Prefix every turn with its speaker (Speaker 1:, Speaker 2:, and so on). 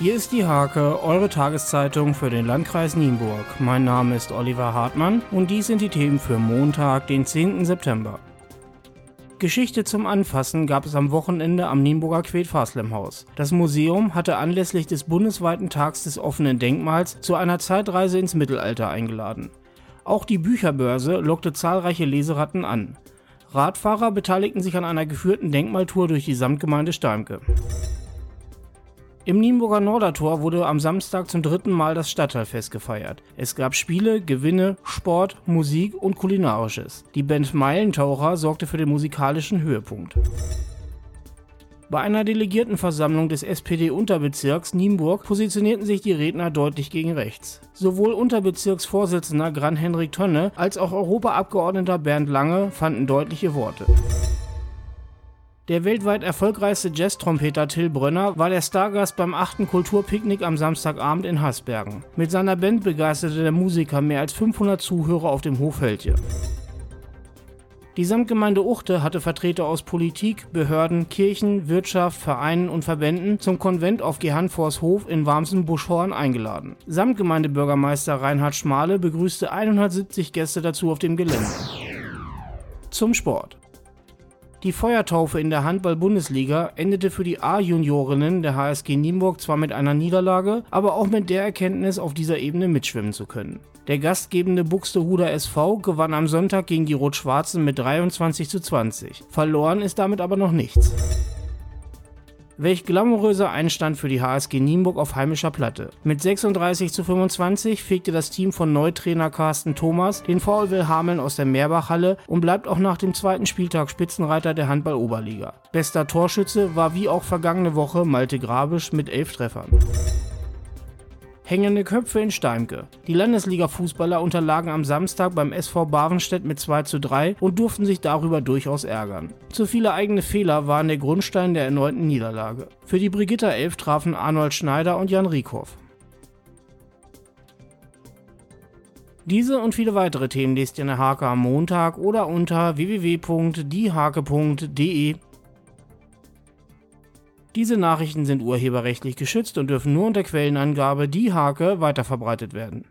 Speaker 1: Hier ist die Hake, eure Tageszeitung für den Landkreis Nienburg. Mein Name ist Oliver Hartmann und dies sind die Themen für Montag, den 10. September. Geschichte zum Anfassen gab es am Wochenende am Nienburger Quet-Faslem-Haus. Das Museum hatte anlässlich des bundesweiten Tags des offenen Denkmals zu einer Zeitreise ins Mittelalter eingeladen. Auch die Bücherbörse lockte zahlreiche Leseratten an. Radfahrer beteiligten sich an einer geführten Denkmaltour durch die Samtgemeinde Steimke. Im Nienburger Nordertor wurde am Samstag zum dritten Mal das Stadtteilfest gefeiert. Es gab Spiele, Gewinne, Sport, Musik und Kulinarisches. Die Band Meilentaucher sorgte für den musikalischen Höhepunkt. Bei einer Delegiertenversammlung des SPD-Unterbezirks Nienburg positionierten sich die Redner deutlich gegen rechts. Sowohl Unterbezirksvorsitzender Gran-Henrik Tönne als auch Europaabgeordneter Bernd Lange fanden deutliche Worte. Der weltweit erfolgreichste Jazz-Trompeter Till Brönner war der Stargast beim 8. Kulturpicknick am Samstagabend in Hasbergen. Mit seiner Band begeisterte der Musiker mehr als 500 Zuhörer auf dem Hof Höltje. Die Samtgemeinde Uchte hatte Vertreter aus Politik, Behörden, Kirchen, Wirtschaft, Vereinen und Verbänden zum Konvent auf Gehanfors Hof in Warmsen-Buschhorn eingeladen. Samtgemeindebürgermeister Reinhard Schmale begrüßte 170 Gäste dazu auf dem Gelände. Zum Sport. Die Feuertaufe in der Handball-Bundesliga endete für die A-Juniorinnen der HSG Nienburg zwar mit einer Niederlage, aber auch mit der Erkenntnis, auf dieser Ebene mitschwimmen zu können. Der gastgebende Buxtehuder SV gewann am Sonntag gegen die Rot-Schwarzen mit 23 zu 20. Verloren ist damit aber noch nichts. Welch glamouröser Einstand für die HSG Nienburg auf heimischer Platte. Mit 36 zu 25 fegte das Team von Neutrainer Carsten Thomas den VfL Hameln aus der Meerbachhalle und bleibt auch nach dem zweiten Spieltag Spitzenreiter der Handball-Oberliga. Bester Torschütze war wie auch vergangene Woche Malte Grabisch mit elf Treffern. Hängende Köpfe in Steimke. Die Landesliga-Fußballer unterlagen am Samstag beim SV Bavenstedt mit 2 zu 3 und durften sich darüber durchaus ärgern. Zu viele eigene Fehler waren der Grundstein der erneuten Niederlage. Für die Brigitta 11 trafen Arnold Schneider und Jan Riekhoff. Diese und viele weitere Themen lest ihr in der Hake am Montag oder unter www.diehake.de. Diese Nachrichten sind urheberrechtlich geschützt und dürfen nur unter Quellenangabe die Hake weiterverbreitet werden